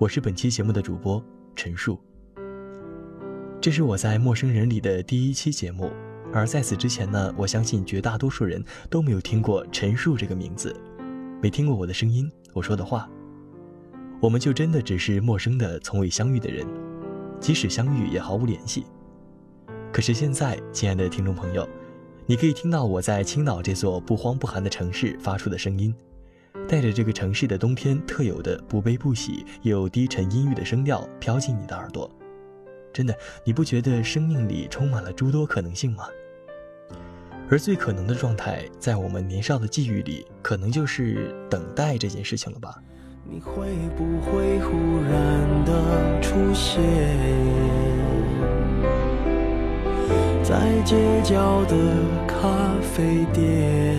我是本期节目的主播陈述。这是我在陌生人里的第一期节目，而在此之前呢，我相信绝大多数人都没有听过陈述这个名字，没听过我的声音，我说的话。我们就真的只是陌生的、从未相遇的人，即使相遇也毫无联系。可是现在，亲爱的听众朋友，你可以听到我在青岛这座不慌不寒的城市发出的声音。带着这个城市的冬天特有的不悲不喜又低沉阴郁的声调飘进你的耳朵，真的，你不觉得生命里充满了诸多可能性吗？而最可能的状态，在我们年少的际遇里，可能就是等待这件事情了吧？你会不会忽然的出现在街角的咖啡店？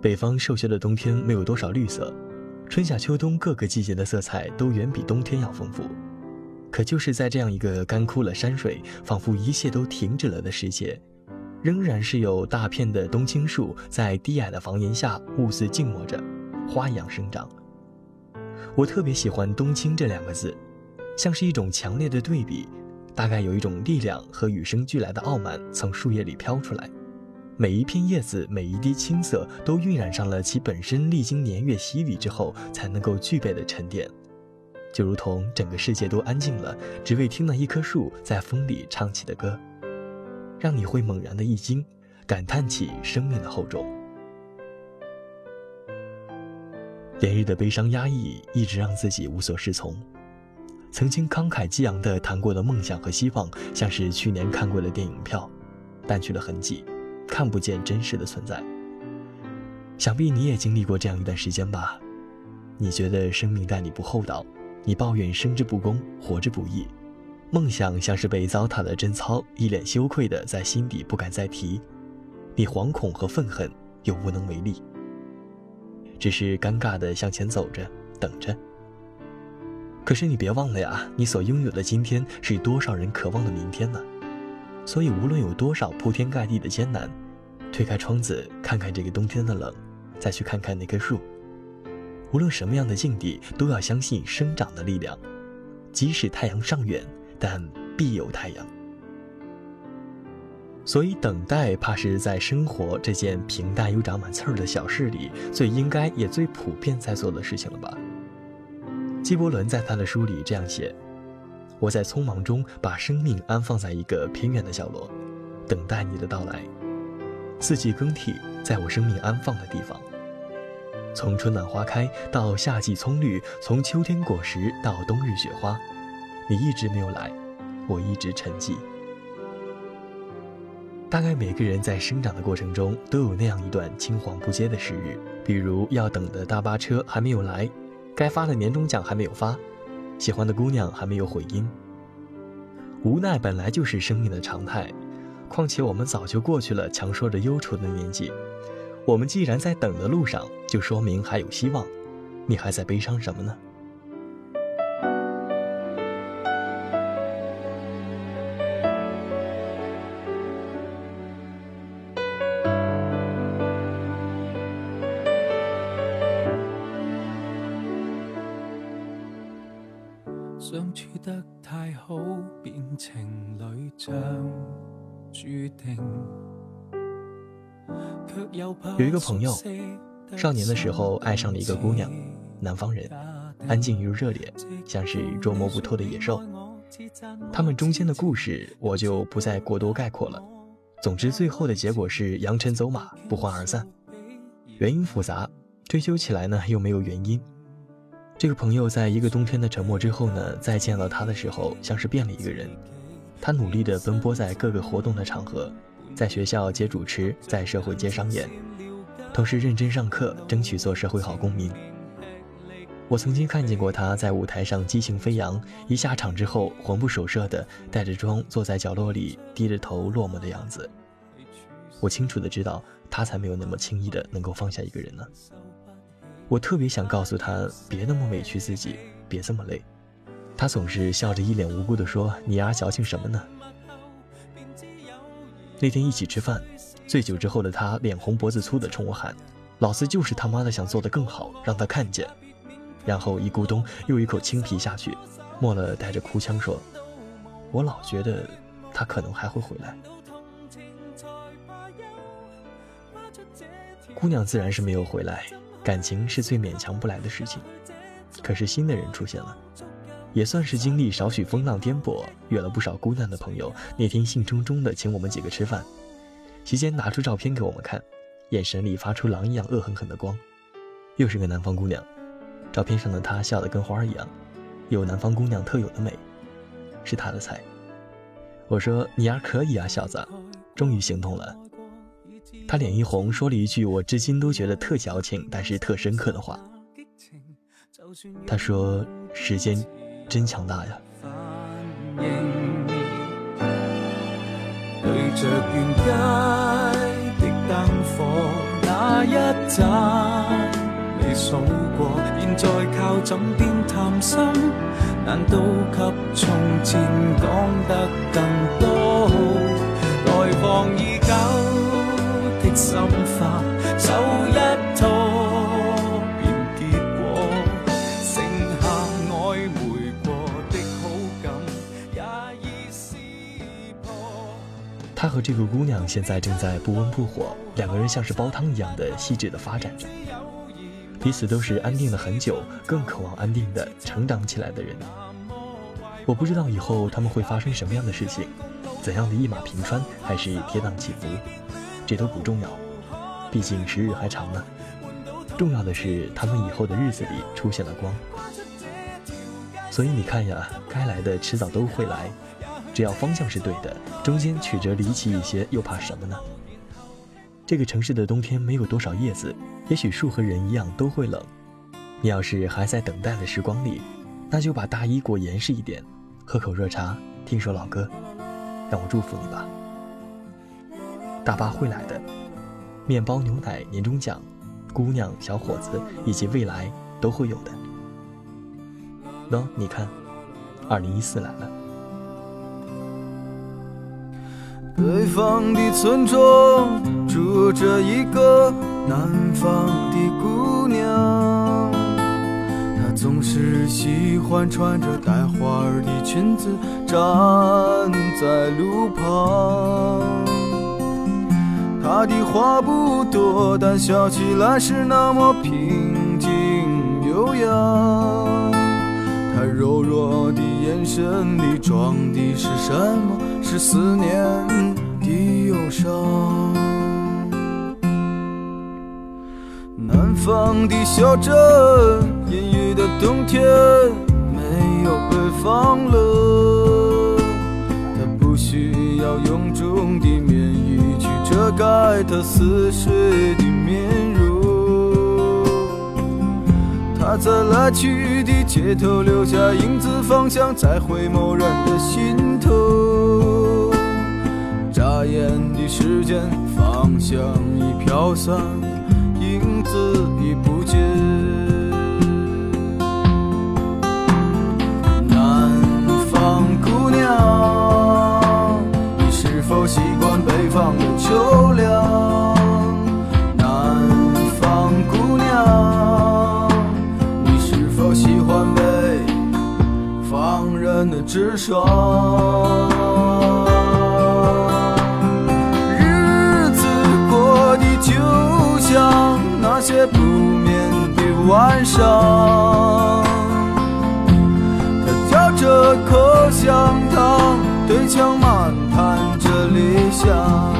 北方瘦削的冬天没有多少绿色，春夏秋冬各个季节的色彩都远比冬天要丰富。可就是在这样一个干枯了山水，仿佛一切都停止了的时节，仍然是有大片的冬青树在低矮的房檐下兀自静默着，花一样生长。我特别喜欢“冬青”这两个字，像是一种强烈的对比，大概有一种力量和与生俱来的傲慢从树叶里飘出来。每一片叶子，每一滴青色，都晕染上了其本身历经年月洗礼之后才能够具备的沉淀，就如同整个世界都安静了，只为听那一棵树在风里唱起的歌，让你会猛然的一惊，感叹起生命的厚重。连日的悲伤压抑，一直让自己无所适从。曾经慷慨激昂地谈过的梦想和希望，像是去年看过的电影票，淡去了痕迹。看不见真实的存在。想必你也经历过这样一段时间吧？你觉得生命待你不厚道，你抱怨生之不公，活之不易，梦想像是被糟蹋的贞操，一脸羞愧的在心底不敢再提。你惶恐和愤恨，又无能为力，只是尴尬的向前走着，等着。可是你别忘了呀，你所拥有的今天，是多少人渴望的明天呢？所以，无论有多少铺天盖地的艰难，推开窗子看看这个冬天的冷，再去看看那棵树。无论什么样的境地，都要相信生长的力量。即使太阳尚远，但必有太阳。所以，等待怕是在生活这件平淡又长满刺儿的小事里，最应该也最普遍在做的事情了吧？纪伯伦在他的书里这样写。我在匆忙中把生命安放在一个偏远的角落，等待你的到来。四季更替，在我生命安放的地方。从春暖花开到夏季葱绿，从秋天果实到冬日雪花，你一直没有来，我一直沉寂。大概每个人在生长的过程中都有那样一段青黄不接的时日，比如要等的大巴车还没有来，该发的年终奖还没有发。喜欢的姑娘还没有回音，无奈本来就是生命的常态，况且我们早就过去了强说着忧愁的年纪。我们既然在等的路上，就说明还有希望。你还在悲伤什么呢？好，变情侣像注定。有一个朋友，少年的时候爱上了一个姑娘，南方人，安静又热烈，像是捉摸不透的野兽。他们中间的故事我就不再过多概括了。总之，最后的结果是扬尘走马，不欢而散。原因复杂，追究起来呢又没有原因。这个朋友在一个冬天的沉默之后呢，再见到他的时候，像是变了一个人。他努力地奔波在各个活动的场合。在学校接主持，在社会接商演，同时认真上课，争取做社会好公民。我曾经看见过他在舞台上激情飞扬，一下场之后魂不守舍的带着妆坐在角落里，低着头落寞的样子。我清楚的知道，他才没有那么轻易的能够放下一个人呢。我特别想告诉他，别那么委屈自己，别这么累。他总是笑着一脸无辜的说：“你丫矫情什么呢？”那天一起吃饭，醉酒之后的他脸红脖子粗的冲我喊：“老子就是他妈的想做得更好，让他看见。”然后一咕咚又一口青啤下去，末了带着哭腔说：“我老觉得他可能还会回来。”姑娘自然是没有回来，感情是最勉强不来的事情。可是新的人出现了。也算是经历少许风浪颠簸，约了不少姑娘的朋友。那天兴冲冲的请我们几个吃饭，席间拿出照片给我们看，眼神里发出狼一样恶狠狠的光。又是个南方姑娘，照片上的她笑得跟花儿一样，有南方姑娘特有的美，是她的菜。我说你丫可以啊，小子，终于行动了。他脸一红，说了一句我至今都觉得特矫情，但是特深刻的话。她说时间。真强大呀！对着沿街的灯火那一盏，你数过，现在靠枕边谈心，难道及从前讲得更多？来往已久的心花，手一拖。他和这个姑娘现在正在不温不火，两个人像是煲汤一样的细致的发展着，彼此都是安定了很久，更渴望安定的成长起来的人。我不知道以后他们会发生什么样的事情，怎样的一马平川，还是跌宕起伏，这都不重要，毕竟时日还长呢。重要的是他们以后的日子里出现了光。所以你看呀，该来的迟早都会来。只要方向是对的，中间曲折离奇一些，又怕什么呢？这个城市的冬天没有多少叶子，也许树和人一样都会冷。你要是还在等待的时光里，那就把大衣裹严实一点，喝口热茶，听首老歌，让我祝福你吧。大巴会来的，面包、牛奶、年终奖，姑娘、小伙子以及未来都会有的。喏，你看，二零一四来了。北方的村庄住着一个南方的姑娘，她总是喜欢穿着带花儿的裙子站在路旁。她的话不多，但笑起来是那么平静悠扬。她柔弱的眼神里装的是什么？是思念的忧伤。南方的小镇，阴雨的冬天，没有北方冷。他不需要臃遮盖他似水的面容。他在来去的街头留下影子，方向在回眸人的心头。眨眼的时间，方向已飘散，影子已不见。南方姑娘，你是否习北方的秋凉？想。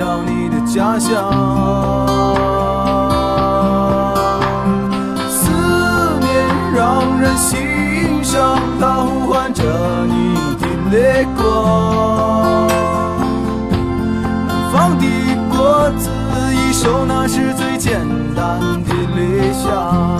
到你的家乡。思念让人心伤，它呼唤着你的泪光。南方的果子一熟，那是最简单的理想。